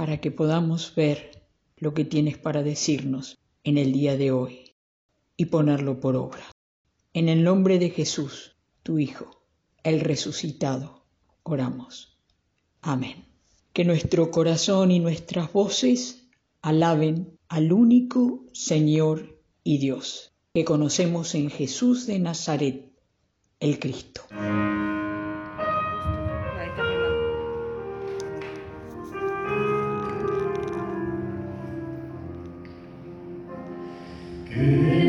para que podamos ver lo que tienes para decirnos en el día de hoy y ponerlo por obra. En el nombre de Jesús, tu Hijo, el resucitado, oramos. Amén. Que nuestro corazón y nuestras voces alaben al único Señor y Dios que conocemos en Jesús de Nazaret, el Cristo. El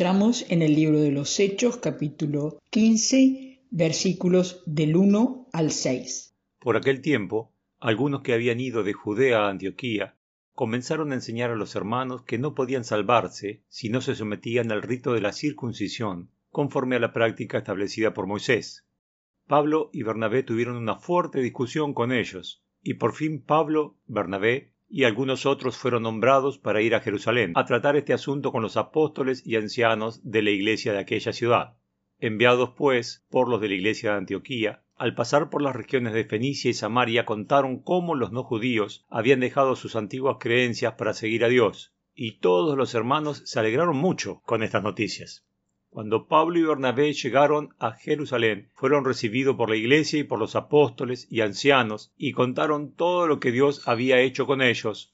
encontramos en el libro de los Hechos, capítulo 15, versículos del 1 al 6. Por aquel tiempo, algunos que habían ido de Judea a Antioquía comenzaron a enseñar a los hermanos que no podían salvarse si no se sometían al rito de la circuncisión, conforme a la práctica establecida por Moisés. Pablo y Bernabé tuvieron una fuerte discusión con ellos, y por fin Pablo, Bernabé y algunos otros fueron nombrados para ir a Jerusalén a tratar este asunto con los apóstoles y ancianos de la iglesia de aquella ciudad. Enviados, pues, por los de la iglesia de Antioquía, al pasar por las regiones de Fenicia y Samaria contaron cómo los no judíos habían dejado sus antiguas creencias para seguir a Dios, y todos los hermanos se alegraron mucho con estas noticias. Cuando Pablo y Bernabé llegaron a Jerusalén, fueron recibidos por la iglesia y por los apóstoles y ancianos, y contaron todo lo que Dios había hecho con ellos.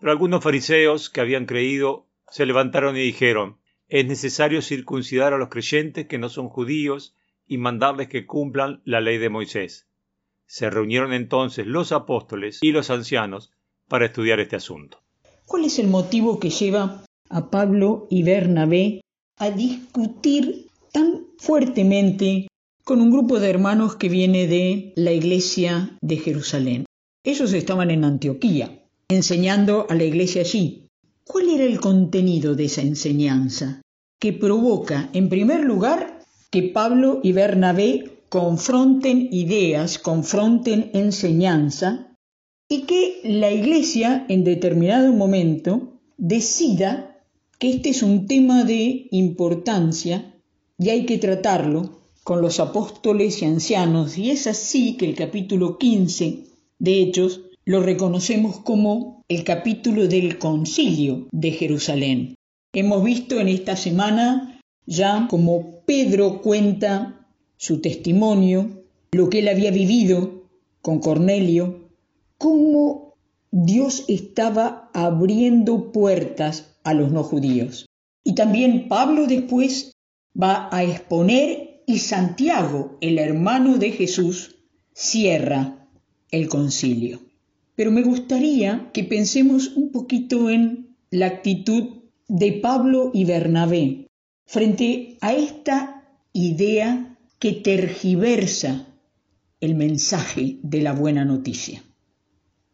Pero algunos fariseos que habían creído se levantaron y dijeron, es necesario circuncidar a los creyentes que no son judíos y mandarles que cumplan la ley de Moisés. Se reunieron entonces los apóstoles y los ancianos para estudiar este asunto. ¿Cuál es el motivo que lleva a Pablo y Bernabé a discutir tan fuertemente con un grupo de hermanos que viene de la iglesia de Jerusalén. Ellos estaban en Antioquía, enseñando a la iglesia allí. ¿Cuál era el contenido de esa enseñanza? Que provoca, en primer lugar, que Pablo y Bernabé confronten ideas, confronten enseñanza y que la Iglesia en determinado momento decida que este es un tema de importancia y hay que tratarlo con los apóstoles y ancianos. Y es así que el capítulo 15 de Hechos lo reconocemos como el capítulo del concilio de Jerusalén. Hemos visto en esta semana ya como Pedro cuenta su testimonio, lo que él había vivido con Cornelio, cómo Dios estaba abriendo puertas a los no judíos. Y también Pablo después va a exponer y Santiago, el hermano de Jesús, cierra el concilio. Pero me gustaría que pensemos un poquito en la actitud de Pablo y Bernabé frente a esta idea que tergiversa el mensaje de la buena noticia.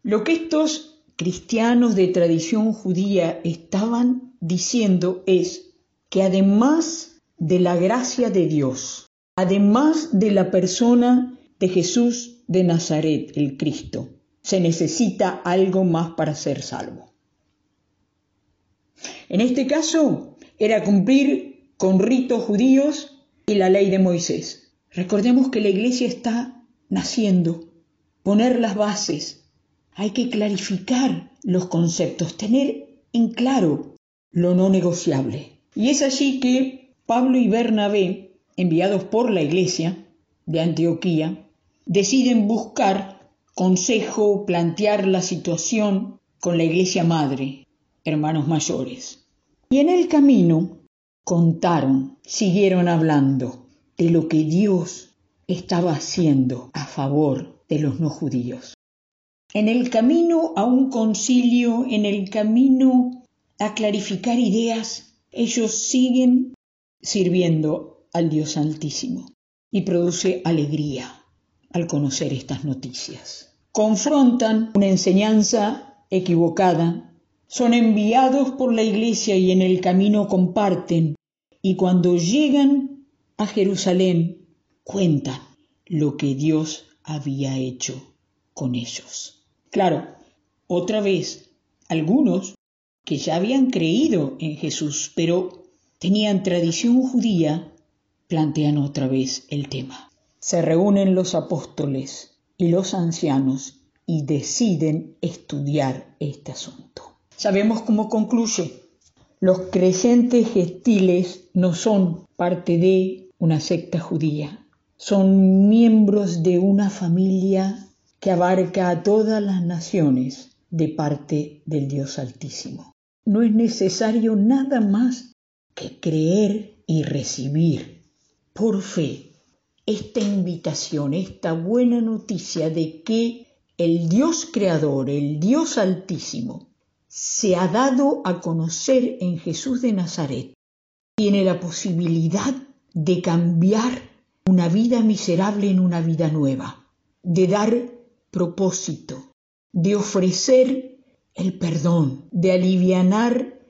Lo que estos cristianos de tradición judía estaban diciendo es que además de la gracia de Dios, además de la persona de Jesús de Nazaret, el Cristo, se necesita algo más para ser salvo. En este caso era cumplir con ritos judíos y la ley de Moisés. Recordemos que la iglesia está naciendo, poner las bases, hay que clarificar los conceptos, tener en claro lo no negociable. Y es allí que Pablo y Bernabé, enviados por la iglesia de Antioquía, deciden buscar consejo, plantear la situación con la iglesia madre, hermanos mayores. Y en el camino contaron, siguieron hablando de lo que Dios estaba haciendo a favor de los no judíos. En el camino a un concilio, en el camino a clarificar ideas, ellos siguen sirviendo al Dios Altísimo y produce alegría al conocer estas noticias. Confrontan una enseñanza equivocada son enviados por la iglesia y en el camino comparten, y cuando llegan a Jerusalén cuentan lo que Dios había hecho con ellos. Claro, otra vez, algunos que ya habían creído en Jesús, pero tenían tradición judía, plantean otra vez el tema. Se reúnen los apóstoles y los ancianos y deciden estudiar este asunto. Sabemos cómo concluye. Los creyentes gentiles no son parte de una secta judía, son miembros de una familia que abarca a todas las naciones de parte del Dios Altísimo. No es necesario nada más que creer y recibir por fe esta invitación, esta buena noticia de que el Dios Creador, el Dios Altísimo, se ha dado a conocer en Jesús de Nazaret, tiene la posibilidad de cambiar una vida miserable en una vida nueva, de dar propósito, de ofrecer el perdón, de alivianar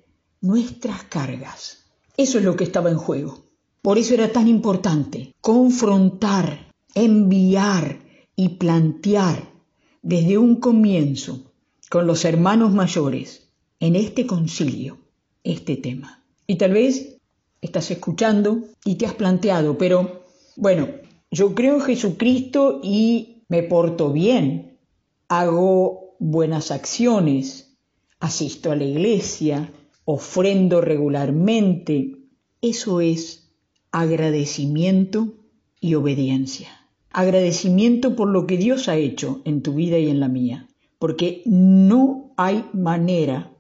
nuestras cargas. Eso es lo que estaba en juego. Por eso era tan importante confrontar, enviar y plantear desde un comienzo con los hermanos mayores en este concilio este tema. Y tal vez estás escuchando y te has planteado, pero bueno, yo creo en Jesucristo y me porto bien, hago buenas acciones, asisto a la iglesia, ofrendo regularmente. Eso es agradecimiento y obediencia. Agradecimiento por lo que Dios ha hecho en tu vida y en la mía porque no hay manera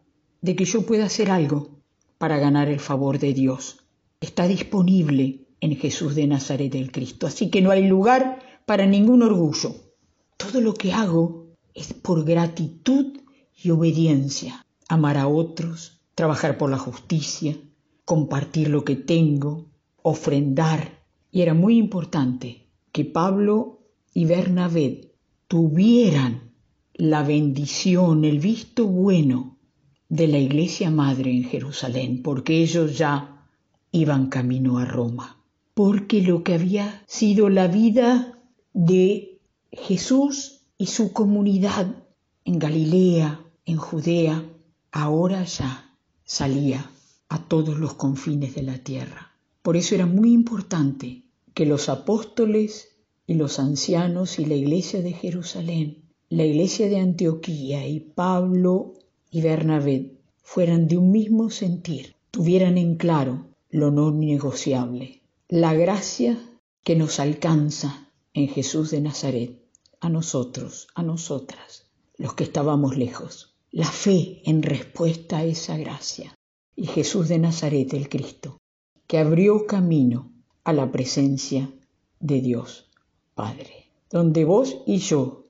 de que yo pueda hacer algo para ganar el favor de Dios. Está disponible en Jesús de Nazaret el Cristo, así que no hay lugar para ningún orgullo. Todo lo que hago es por gratitud y obediencia. Amar a otros, trabajar por la justicia, compartir lo que tengo, ofrendar. Y era muy importante que Pablo y Bernabé tuvieran la bendición, el visto bueno de la iglesia madre en Jerusalén, porque ellos ya iban camino a Roma, porque lo que había sido la vida de Jesús y su comunidad en Galilea, en Judea, ahora ya salía a todos los confines de la tierra. Por eso era muy importante que los apóstoles y los ancianos y la iglesia de Jerusalén, la iglesia de Antioquía y Pablo y Bernabé fueran de un mismo sentir, tuvieran en claro lo no negociable, la gracia que nos alcanza en Jesús de Nazaret, a nosotros, a nosotras, los que estábamos lejos, la fe en respuesta a esa gracia, y Jesús de Nazaret, el Cristo, que abrió camino a la presencia de Dios Padre, donde vos y yo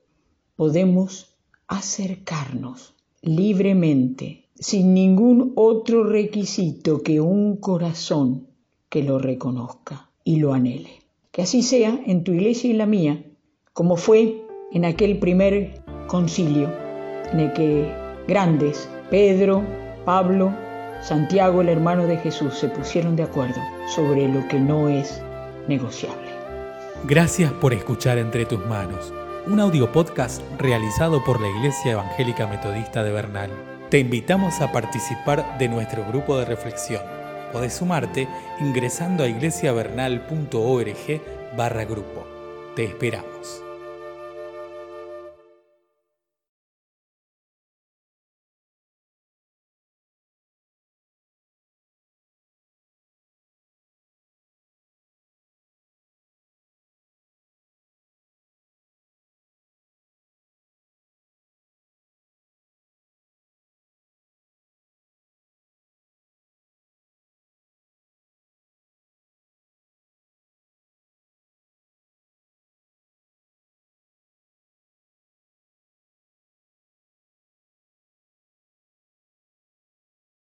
podemos acercarnos libremente, sin ningún otro requisito que un corazón que lo reconozca y lo anhele. Que así sea en tu iglesia y la mía, como fue en aquel primer concilio en el que grandes, Pedro, Pablo, Santiago, el hermano de Jesús, se pusieron de acuerdo sobre lo que no es negociable. Gracias por escuchar Entre tus manos, un audio podcast realizado por la Iglesia Evangélica Metodista de Bernal. Te invitamos a participar de nuestro grupo de reflexión. Podés sumarte ingresando a iglesiavernal.org barra grupo. Te esperamos.